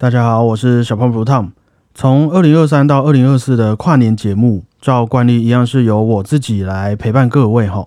大家好，我是小胖 Tom。从二零二三到二零二四的跨年节目，照惯例一样是由我自己来陪伴各位哈。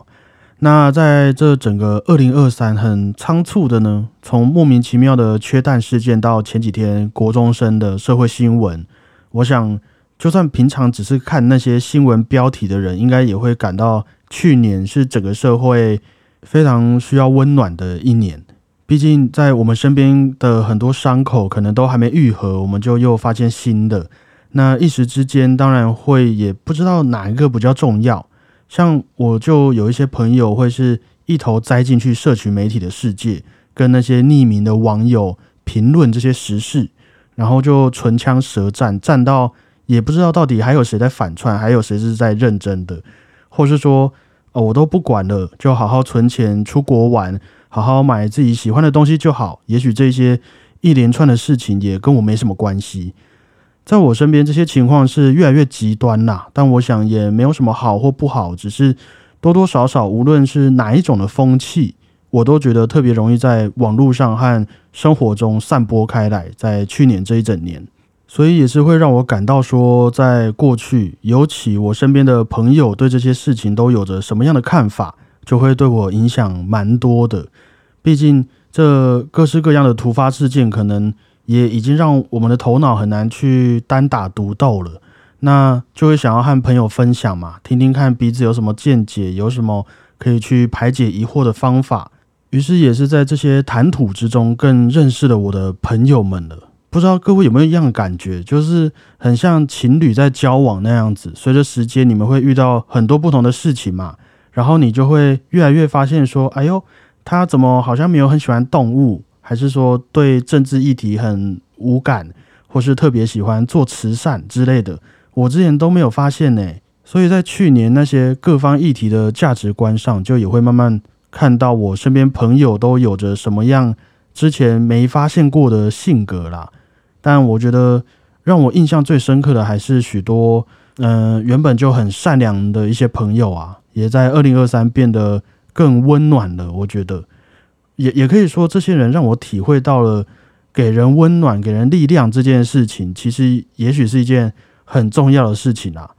那在这整个二零二三很仓促的呢，从莫名其妙的缺蛋事件到前几天国中生的社会新闻，我想就算平常只是看那些新闻标题的人，应该也会感到去年是整个社会非常需要温暖的一年。毕竟，在我们身边的很多伤口可能都还没愈合，我们就又发现新的。那一时之间，当然会也不知道哪一个比较重要。像我就有一些朋友会是一头栽进去社群媒体的世界，跟那些匿名的网友评论这些时事，然后就唇枪舌战，战到也不知道到底还有谁在反串，还有谁是在认真的，或是说哦，我都不管了，就好好存钱出国玩。好好买自己喜欢的东西就好。也许这些一连串的事情也跟我没什么关系。在我身边，这些情况是越来越极端啦。但我想也没有什么好或不好，只是多多少少，无论是哪一种的风气，我都觉得特别容易在网络上和生活中散播开来。在去年这一整年，所以也是会让我感到说，在过去，尤其我身边的朋友对这些事情都有着什么样的看法。就会对我影响蛮多的，毕竟这各式各样的突发事件，可能也已经让我们的头脑很难去单打独斗了。那就会想要和朋友分享嘛，听听看彼此有什么见解，有什么可以去排解疑惑的方法。于是也是在这些谈吐之中，更认识了我的朋友们了。不知道各位有没有一样的感觉，就是很像情侣在交往那样子。随着时间，你们会遇到很多不同的事情嘛。然后你就会越来越发现说，哎呦，他怎么好像没有很喜欢动物，还是说对政治议题很无感，或是特别喜欢做慈善之类的，我之前都没有发现呢。所以在去年那些各方议题的价值观上，就也会慢慢看到我身边朋友都有着什么样之前没发现过的性格啦。但我觉得让我印象最深刻的还是许多，嗯，原本就很善良的一些朋友啊。也在二零二三变得更温暖了，我觉得，也也可以说，这些人让我体会到了给人温暖、给人力量这件事情，其实也许是一件很重要的事情啊。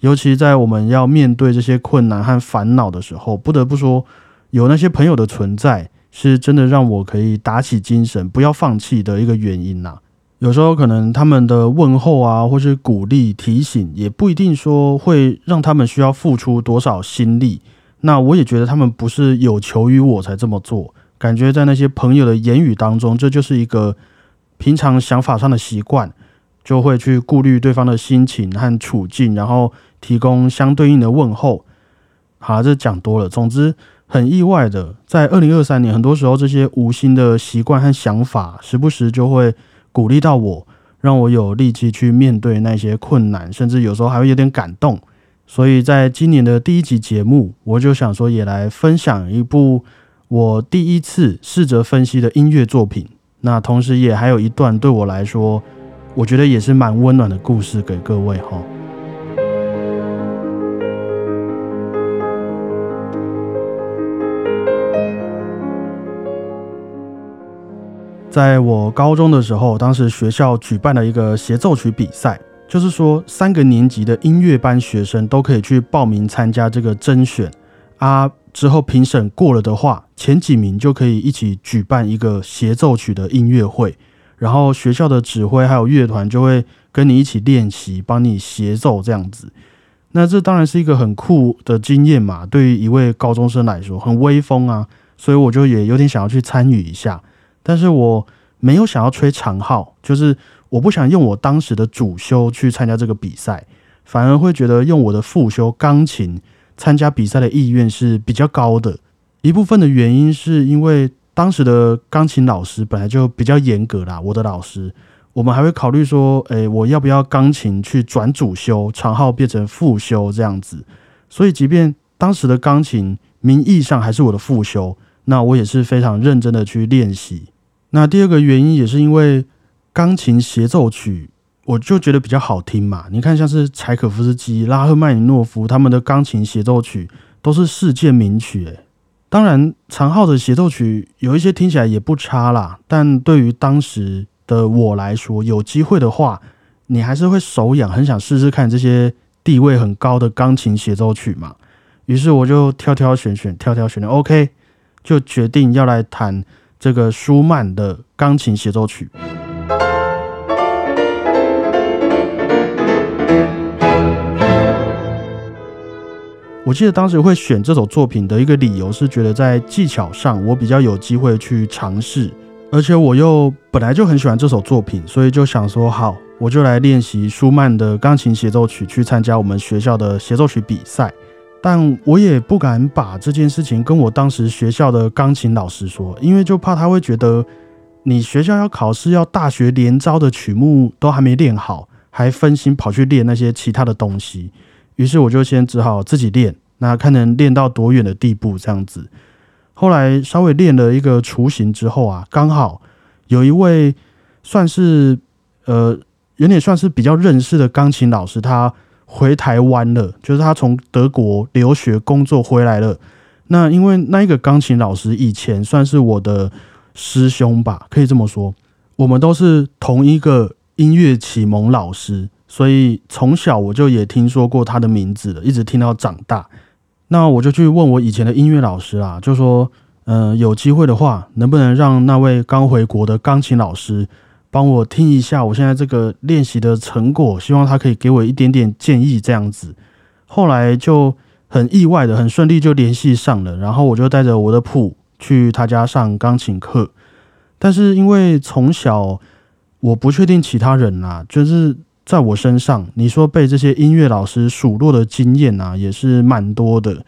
尤其在我们要面对这些困难和烦恼的时候，不得不说，有那些朋友的存在，是真的让我可以打起精神、不要放弃的一个原因呐。有时候可能他们的问候啊，或是鼓励、提醒，也不一定说会让他们需要付出多少心力。那我也觉得他们不是有求于我才这么做，感觉在那些朋友的言语当中，这就是一个平常想法上的习惯，就会去顾虑对方的心情和处境，然后提供相对应的问候。好，这讲多了。总之，很意外的，在二零二三年，很多时候这些无心的习惯和想法，时不时就会。鼓励到我，让我有力气去面对那些困难，甚至有时候还会有点感动。所以在今年的第一集节目，我就想说，也来分享一部我第一次试着分析的音乐作品。那同时也还有一段对我来说，我觉得也是蛮温暖的故事给各位哈。在我高中的时候，当时学校举办了一个协奏曲比赛，就是说三个年级的音乐班学生都可以去报名参加这个甄选啊。之后评审过了的话，前几名就可以一起举办一个协奏曲的音乐会，然后学校的指挥还有乐团就会跟你一起练习，帮你协奏这样子。那这当然是一个很酷的经验嘛，对于一位高中生来说很威风啊，所以我就也有点想要去参与一下。但是我没有想要吹长号，就是我不想用我当时的主修去参加这个比赛，反而会觉得用我的副修钢琴参加比赛的意愿是比较高的。一部分的原因是因为当时的钢琴老师本来就比较严格啦，我的老师，我们还会考虑说，诶，我要不要钢琴去转主修，长号变成副修这样子。所以，即便当时的钢琴名义上还是我的副修，那我也是非常认真的去练习。那第二个原因也是因为钢琴协奏曲，我就觉得比较好听嘛。你看，像是柴可夫斯基、拉赫曼尼诺夫他们的钢琴协奏曲都是世界名曲诶。当然，长号的协奏曲有一些听起来也不差啦，但对于当时的我来说，有机会的话，你还是会手痒，很想试试看这些地位很高的钢琴协奏曲嘛。于是我就挑挑选选，挑挑选选，OK，就决定要来弹这个舒曼的钢琴协奏曲。我记得当时会选这首作品的一个理由是，觉得在技巧上我比较有机会去尝试，而且我又本来就很喜欢这首作品，所以就想说好，我就来练习舒曼的钢琴协奏曲，去参加我们学校的协奏曲比赛。但我也不敢把这件事情跟我当时学校的钢琴老师说，因为就怕他会觉得你学校要考试，要大学联招的曲目都还没练好，还分心跑去练那些其他的东西。于是我就先只好自己练，那看能练到多远的地步这样子。后来稍微练了一个雏形之后啊，刚好有一位算是呃有点算是比较认识的钢琴老师，他回台湾了，就是他从德国留学工作回来了。那因为那一个钢琴老师以前算是我的师兄吧，可以这么说，我们都是同一个音乐启蒙老师。所以从小我就也听说过他的名字了，一直听到长大。那我就去问我以前的音乐老师啦，就说，嗯，有机会的话，能不能让那位刚回国的钢琴老师帮我听一下我现在这个练习的成果？希望他可以给我一点点建议这样子。后来就很意外的、很顺利就联系上了，然后我就带着我的谱去他家上钢琴课。但是因为从小我不确定其他人啦，就是。在我身上，你说被这些音乐老师数落的经验啊，也是蛮多的。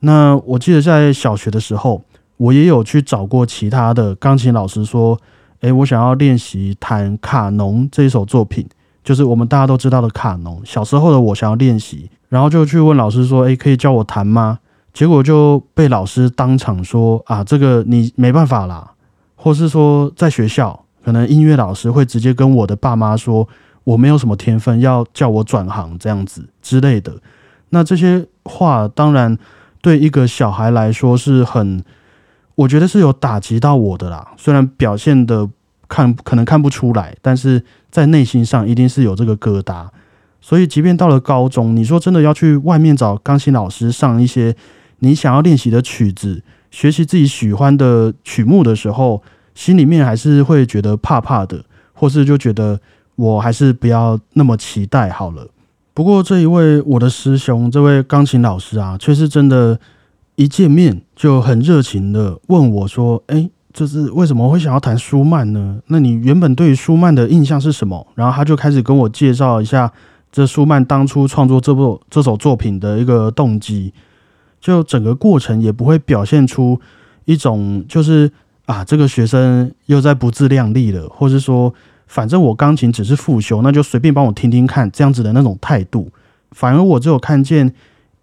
那我记得在小学的时候，我也有去找过其他的钢琴老师，说：“诶，我想要练习弹卡农这一首作品，就是我们大家都知道的卡农。”小时候的我想要练习，然后就去问老师说：“诶，可以教我弹吗？”结果就被老师当场说：“啊，这个你没办法啦。”或是说，在学校可能音乐老师会直接跟我的爸妈说。我没有什么天分，要叫我转行这样子之类的。那这些话当然对一个小孩来说是很，我觉得是有打击到我的啦。虽然表现的看可能看不出来，但是在内心上一定是有这个疙瘩。所以，即便到了高中，你说真的要去外面找钢琴老师上一些你想要练习的曲子，学习自己喜欢的曲目的时候，心里面还是会觉得怕怕的，或是就觉得。我还是不要那么期待好了。不过这一位我的师兄，这位钢琴老师啊，却是真的，一见面就很热情的问我说：“哎，就是为什么会想要弹舒曼呢？那你原本对于舒曼的印象是什么？”然后他就开始跟我介绍一下这舒曼当初创作这部这首作品的一个动机。就整个过程也不会表现出一种就是啊，这个学生又在不自量力了，或是说。反正我钢琴只是复修，那就随便帮我听听看，这样子的那种态度。反而我只有看见，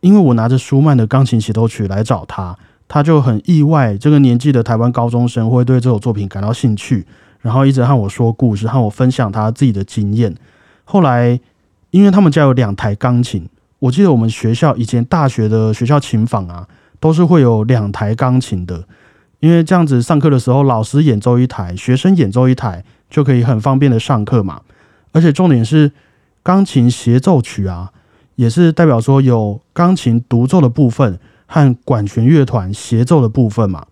因为我拿着舒曼的钢琴协奏曲来找他，他就很意外，这个年纪的台湾高中生会对这首作品感到兴趣，然后一直和我说故事，和我分享他自己的经验。后来，因为他们家有两台钢琴，我记得我们学校以前大学的学校琴房啊，都是会有两台钢琴的，因为这样子上课的时候，老师演奏一台，学生演奏一台。就可以很方便的上课嘛，而且重点是钢琴协奏曲啊，也是代表说有钢琴独奏的部分和管弦乐团协奏的部分嘛。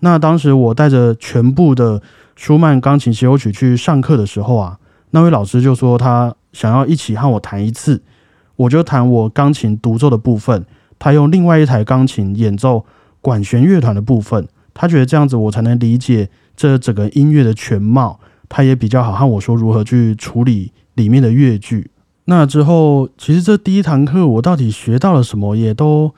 那当时我带着全部的舒曼钢琴协奏曲去上课的时候啊，那位老师就说他想要一起和我弹一次，我就弹我钢琴独奏的部分，他用另外一台钢琴演奏管弦乐团的部分，他觉得这样子我才能理解这整个音乐的全貌。他也比较好和我说如何去处理里面的乐句。那之后，其实这第一堂课我到底学到了什么，也都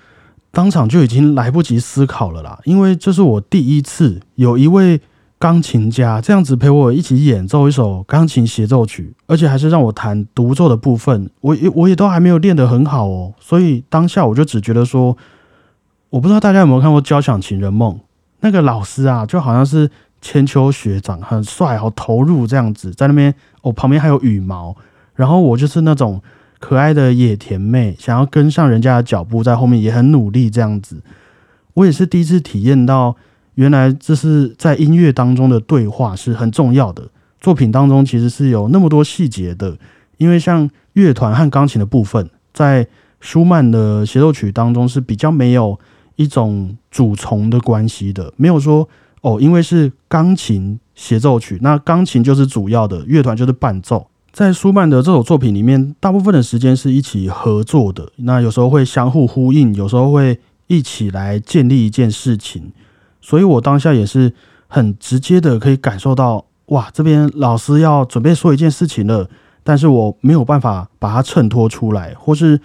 当场就已经来不及思考了啦。因为这是我第一次有一位钢琴家这样子陪我一起演奏一首钢琴协奏曲，而且还是让我弹独奏的部分。我也我也都还没有练得很好哦，所以当下我就只觉得说，我不知道大家有没有看过《交响情人梦》，那个老师啊，就好像是。千秋学长很帅，好投入这样子，在那边哦，旁边还有羽毛，然后我就是那种可爱的野甜妹，想要跟上人家的脚步，在后面也很努力这样子。我也是第一次体验到，原来这是在音乐当中的对话是很重要的。作品当中其实是有那么多细节的，因为像乐团和钢琴的部分，在舒曼的协奏曲当中是比较没有一种主从的关系的，没有说哦，因为是钢琴协奏曲，那钢琴就是主要的，乐团就是伴奏。在舒曼的这首作品里面，大部分的时间是一起合作的，那有时候会相互呼应，有时候会一起来建立一件事情，所以我当下也是很直接的可以感受到，哇，这边老师要准备说一件事情了，但是我没有办法把它衬托出来，或是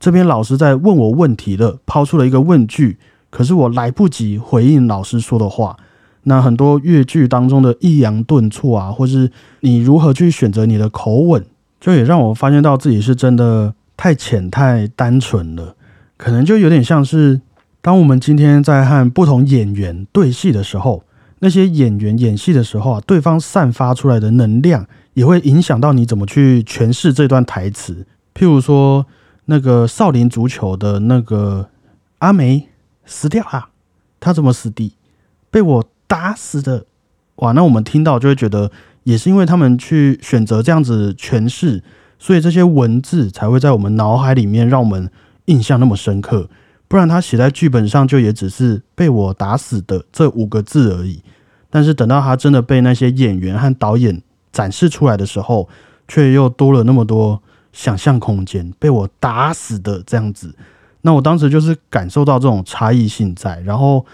这边老师在问我问题了，抛出了一个问句，可是我来不及回应老师说的话。那很多粤剧当中的抑扬顿挫啊，或是你如何去选择你的口吻，就也让我发现到自己是真的太浅太单纯了。可能就有点像是，当我们今天在和不同演员对戏的时候，那些演员演戏的时候啊，对方散发出来的能量也会影响到你怎么去诠释这段台词。譬如说，那个少林足球的那个阿梅死掉了，他怎么死的？被我。打死的，哇！那我们听到就会觉得，也是因为他们去选择这样子诠释，所以这些文字才会在我们脑海里面让我们印象那么深刻。不然他写在剧本上就也只是被我打死的这五个字而已。但是等到他真的被那些演员和导演展示出来的时候，却又多了那么多想象空间。被我打死的这样子，那我当时就是感受到这种差异性在，然后。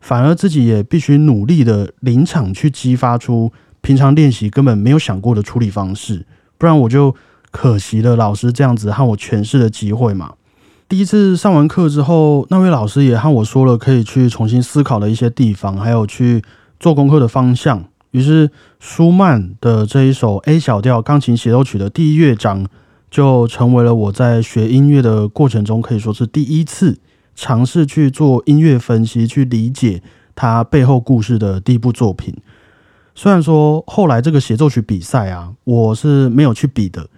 反而自己也必须努力的临场去激发出平常练习根本没有想过的处理方式，不然我就可惜了老师这样子和我诠释的机会嘛。第一次上完课之后，那位老师也和我说了可以去重新思考的一些地方，还有去做功课的方向。于是舒曼的这一首 A 小调钢琴协奏曲的第一乐章，就成为了我在学音乐的过程中可以说是第一次。尝试去做音乐分析，去理解它背后故事的第一部作品。虽然说后来这个协奏曲比赛啊，我是没有去比的。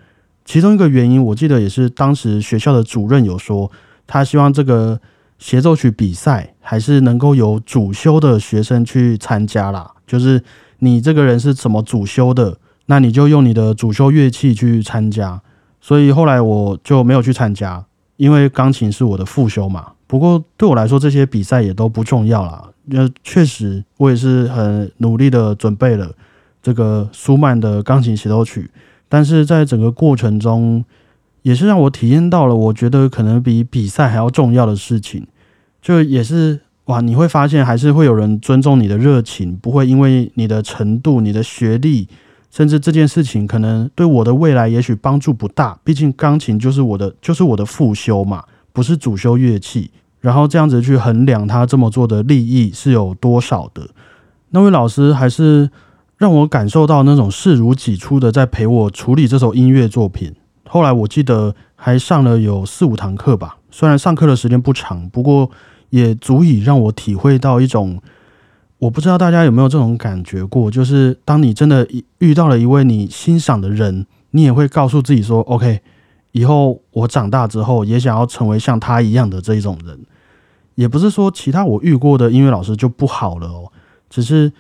其中一个原因，我记得也是当时学校的主任有说，他希望这个协奏曲比赛还是能够有主修的学生去参加啦。就是你这个人是怎么主修的，那你就用你的主修乐器去参加。所以后来我就没有去参加，因为钢琴是我的副修嘛。不过对我来说，这些比赛也都不重要啦。呃，确实，我也是很努力的准备了这个舒曼的钢琴协奏曲。但是在整个过程中，也是让我体验到了我觉得可能比比赛还要重要的事情。就也是哇，你会发现还是会有人尊重你的热情，不会因为你的程度、你的学历，甚至这件事情可能对我的未来也许帮助不大。毕竟钢琴就是我的，就是我的副修嘛。不是主修乐器，然后这样子去衡量他这么做的利益是有多少的。那位老师还是让我感受到那种视如己出的在陪我处理这首音乐作品。后来我记得还上了有四五堂课吧，虽然上课的时间不长，不过也足以让我体会到一种，我不知道大家有没有这种感觉过，就是当你真的遇到了一位你欣赏的人，你也会告诉自己说：“OK。”以后我长大之后也想要成为像他一样的这一种人，也不是说其他我遇过的音乐老师就不好了哦，只是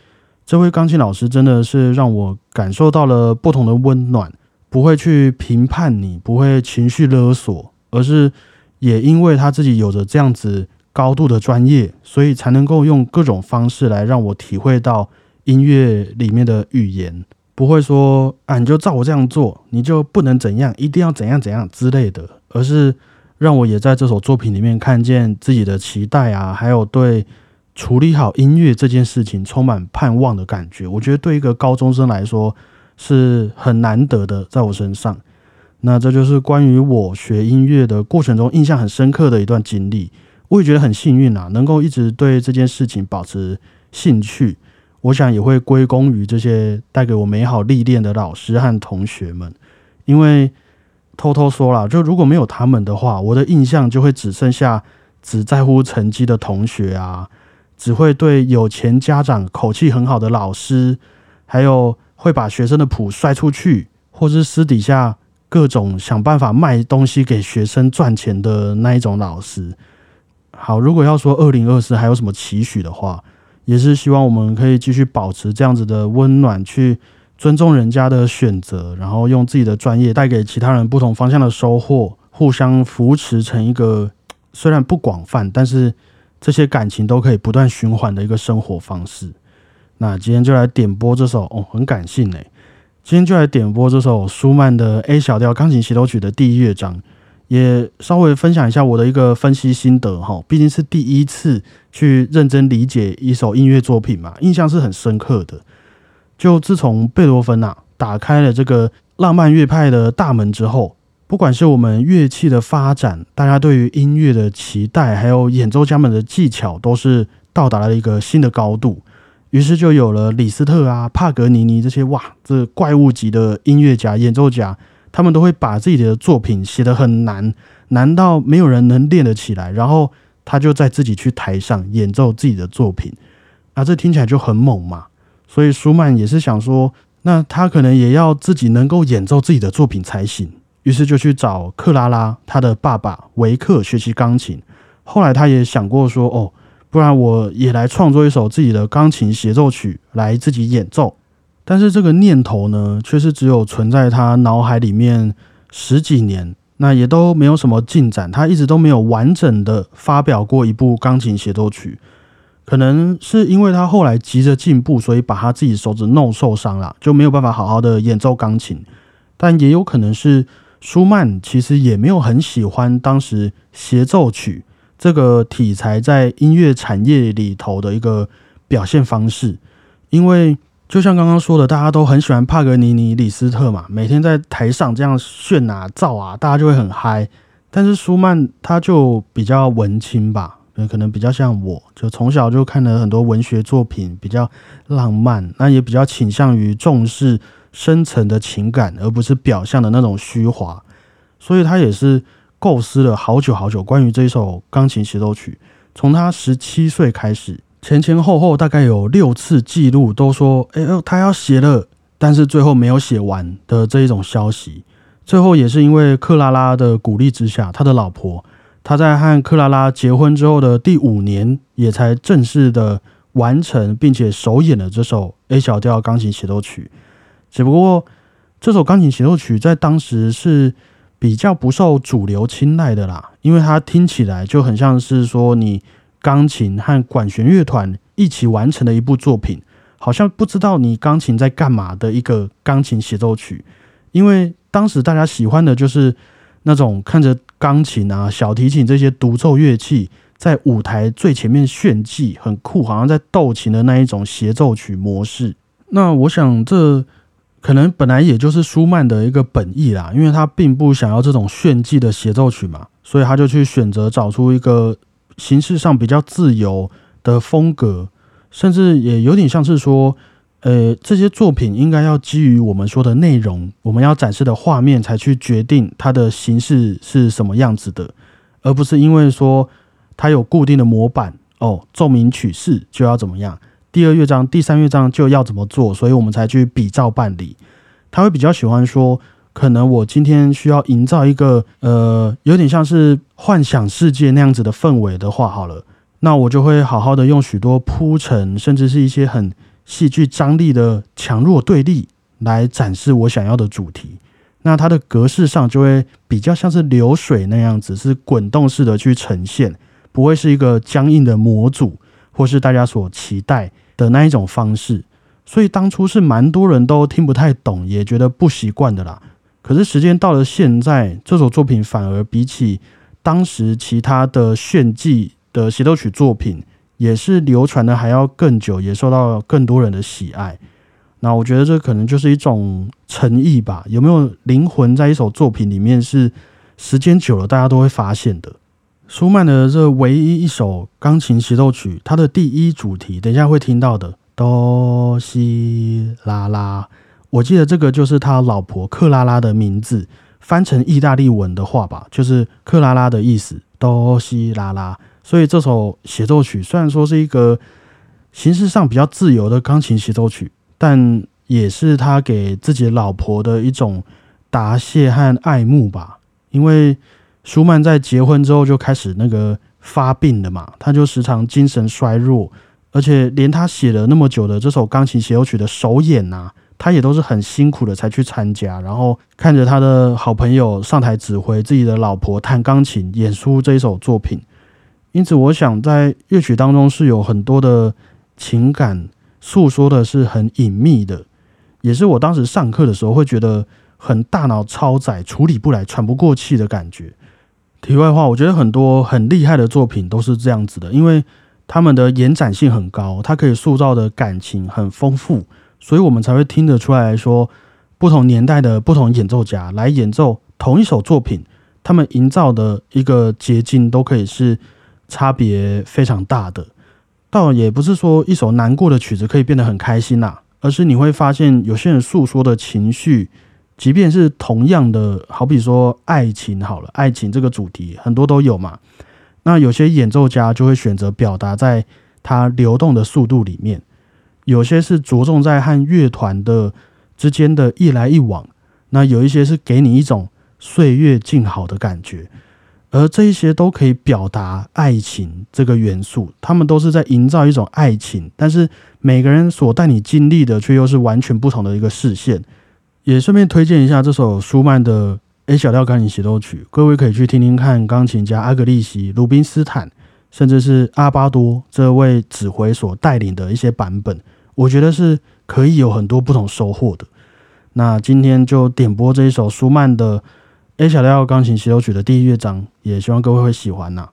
这位钢琴老师真的是让我感受到了不同的温暖，不会去评判你，不会情绪勒索，而是也因为他自己有着这样子高度的专业，所以才能够用各种方式来让我体会到音乐里面的语言。不会说啊，你就照我这样做，你就不能怎样，一定要怎样怎样之类的，而是让我也在这首作品里面看见自己的期待啊，还有对处理好音乐这件事情充满盼望的感觉。我觉得对一个高中生来说是很难得的，在我身上。那这就是关于我学音乐的过程中印象很深刻的一段经历。我也觉得很幸运啊，能够一直对这件事情保持兴趣。我想也会归功于这些带给我美好历练的老师和同学们，因为偷偷说了，就如果没有他们的话，我的印象就会只剩下只在乎成绩的同学啊，只会对有钱家长口气很好的老师，还有会把学生的谱摔出去，或是私底下各种想办法卖东西给学生赚钱的那一种老师。好，如果要说二零二四还有什么期许的话。也是希望我们可以继续保持这样子的温暖，去尊重人家的选择，然后用自己的专业带给其他人不同方向的收获，互相扶持成一个虽然不广泛，但是这些感情都可以不断循环的一个生活方式。那今天就来点播这首哦，很感性诶。今天就来点播这首舒曼的 A 小调钢琴协奏曲的第一乐章，也稍微分享一下我的一个分析心得哈。毕竟是第一次去认真理解一首音乐作品嘛，印象是很深刻的。就自从贝多芬呐打开了这个浪漫乐派的大门之后，不管是我们乐器的发展，大家对于音乐的期待，还有演奏家们的技巧，都是到达了一个新的高度。于是就有了李斯特啊、帕格尼尼这些哇，这怪物级的音乐家、演奏家，他们都会把自己的作品写得很难，难到没有人能练得起来。然后他就在自己去台上演奏自己的作品，啊，这听起来就很猛嘛。所以舒曼也是想说，那他可能也要自己能够演奏自己的作品才行。于是就去找克拉拉他的爸爸维克学习钢琴。后来他也想过说，哦，不然我也来创作一首自己的钢琴协奏曲来自己演奏。但是这个念头呢，却是只有存在他脑海里面十几年，那也都没有什么进展。他一直都没有完整的发表过一部钢琴协奏曲。可能是因为他后来急着进步，所以把他自己手指弄受伤了，就没有办法好好的演奏钢琴。但也有可能是舒曼其实也没有很喜欢当时协奏曲这个题材在音乐产业里头的一个表现方式。因为就像刚刚说的，大家都很喜欢帕格尼尼、李斯特嘛，每天在台上这样炫啊、造啊，大家就会很嗨。但是舒曼他就比较文青吧。可能比较像我，就从小就看了很多文学作品，比较浪漫，那也比较倾向于重视深层的情感，而不是表象的那种虚华。所以他也是构思了好久好久关于这首钢琴协奏曲。从他十七岁开始，前前后后大概有六次记录都说，哎呦，他要写了，但是最后没有写完的这一种消息。最后也是因为克拉拉的鼓励之下，他的老婆。他在和克拉拉结婚之后的第五年，也才正式的完成并且首演了这首 A 小调钢琴协奏曲。只不过，这首钢琴协奏曲在当时是比较不受主流青睐的啦，因为它听起来就很像是说你钢琴和管弦乐团一起完成的一部作品，好像不知道你钢琴在干嘛的一个钢琴协奏曲。因为当时大家喜欢的就是那种看着。钢琴啊，小提琴这些独奏乐器在舞台最前面炫技，很酷，好像在斗琴的那一种协奏曲模式。那我想，这可能本来也就是舒曼的一个本意啦，因为他并不想要这种炫技的协奏曲嘛，所以他就去选择找出一个形式上比较自由的风格，甚至也有点像是说。呃，这些作品应该要基于我们说的内容，我们要展示的画面，才去决定它的形式是什么样子的，而不是因为说它有固定的模板哦，奏鸣曲式就要怎么样，第二乐章、第三乐章就要怎么做，所以我们才去比照办理。他会比较喜欢说，可能我今天需要营造一个呃，有点像是幻想世界那样子的氛围的话，好了，那我就会好好的用许多铺陈，甚至是一些很。戏剧张力的强弱对立来展示我想要的主题，那它的格式上就会比较像是流水那样子，是滚动式的去呈现，不会是一个僵硬的模组，或是大家所期待的那一种方式。所以当初是蛮多人都听不太懂，也觉得不习惯的啦。可是时间到了现在，这首作品反而比起当时其他的炫技的协奏曲作品。也是流传的还要更久，也受到更多人的喜爱。那我觉得这可能就是一种诚意吧？有没有灵魂在一首作品里面是时间久了大家都会发现的？舒曼的这唯一一首钢琴协奏曲，它的第一主题，等一下会听到的哆西拉拉。我记得这个就是他老婆克拉拉的名字，翻成意大利文的话吧，就是克拉拉的意思，哆西拉拉。所以这首协奏曲虽然说是一个形式上比较自由的钢琴协奏曲，但也是他给自己老婆的一种答谢和爱慕吧。因为舒曼在结婚之后就开始那个发病了嘛，他就时常精神衰弱，而且连他写了那么久的这首钢琴协奏曲的首演呐，他也都是很辛苦的才去参加，然后看着他的好朋友上台指挥，自己的老婆弹钢琴演出这一首作品。因此，我想在乐曲当中是有很多的情感诉说的，是很隐秘的，也是我当时上课的时候会觉得很大脑超载、处理不来、喘不过气的感觉。题外话，我觉得很多很厉害的作品都是这样子的，因为他们的延展性很高，它可以塑造的感情很丰富，所以我们才会听得出来说，不同年代的不同演奏家来演奏同一首作品，他们营造的一个结晶都可以是。差别非常大的，倒也不是说一首难过的曲子可以变得很开心啦，而是你会发现有些人诉说的情绪，即便是同样的，好比说爱情好了，爱情这个主题很多都有嘛，那有些演奏家就会选择表达在它流动的速度里面，有些是着重在和乐团的之间的一来一往，那有一些是给你一种岁月静好的感觉。而这一些都可以表达爱情这个元素，他们都是在营造一种爱情，但是每个人所带你经历的却又是完全不同的一个视线。也顺便推荐一下这首舒曼的 A 小调钢琴协奏曲，各位可以去听听看钢琴家阿格利西、鲁宾斯坦，甚至是阿巴多这位指挥所带领的一些版本，我觉得是可以有很多不同收获的。那今天就点播这一首舒曼的。A 小调钢琴协奏曲的第一乐章，也希望各位会喜欢呐。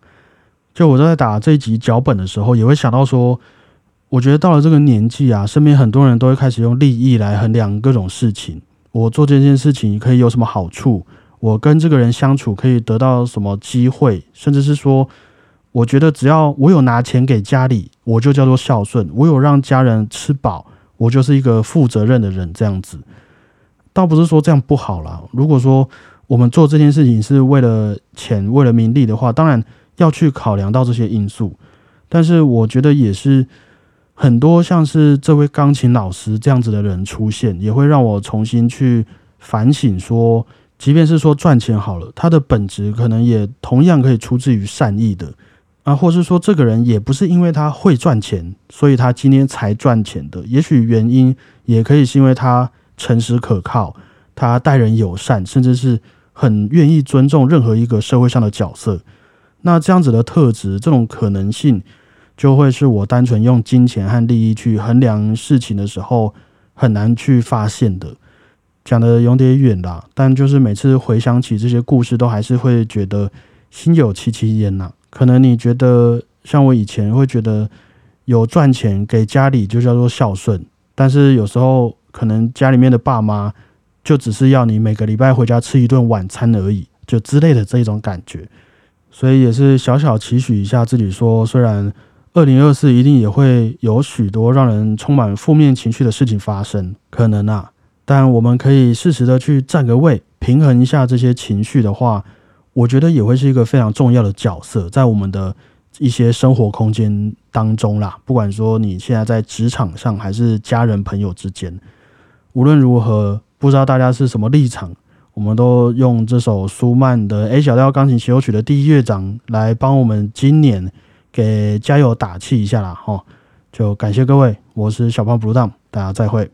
就我在打这一集脚本的时候，也会想到说，我觉得到了这个年纪啊，身边很多人都会开始用利益来衡量各种事情。我做这件事情可以有什么好处？我跟这个人相处可以得到什么机会？甚至是说，我觉得只要我有拿钱给家里，我就叫做孝顺；我有让家人吃饱，我就是一个负责任的人。这样子，倒不是说这样不好啦。如果说，我们做这件事情是为了钱、为了名利的话，当然要去考量到这些因素。但是我觉得也是很多像是这位钢琴老师这样子的人出现，也会让我重新去反省：说，即便是说赚钱好了，它的本质可能也同样可以出自于善意的啊，或是说这个人也不是因为他会赚钱，所以他今天才赚钱的。也许原因也可以是因为他诚实可靠，他待人友善，甚至是。很愿意尊重任何一个社会上的角色，那这样子的特质，这种可能性，就会是我单纯用金钱和利益去衡量事情的时候很难去发现的。讲的有点远啦，但就是每次回想起这些故事，都还是会觉得心有戚戚焉呐。可能你觉得像我以前会觉得有赚钱给家里就叫做孝顺，但是有时候可能家里面的爸妈。就只是要你每个礼拜回家吃一顿晚餐而已，就之类的这一种感觉，所以也是小小期许一下自己，说虽然二零二四一定也会有许多让人充满负面情绪的事情发生，可能啊，但我们可以适时的去占个位，平衡一下这些情绪的话，我觉得也会是一个非常重要的角色，在我们的一些生活空间当中啦，不管说你现在在职场上还是家人朋友之间，无论如何。不知道大家是什么立场，我们都用这首舒曼的 A 小调钢琴协奏曲的第一乐章来帮我们今年给加油打气一下啦！哈，就感谢各位，我是小胖 Blue 大家再会。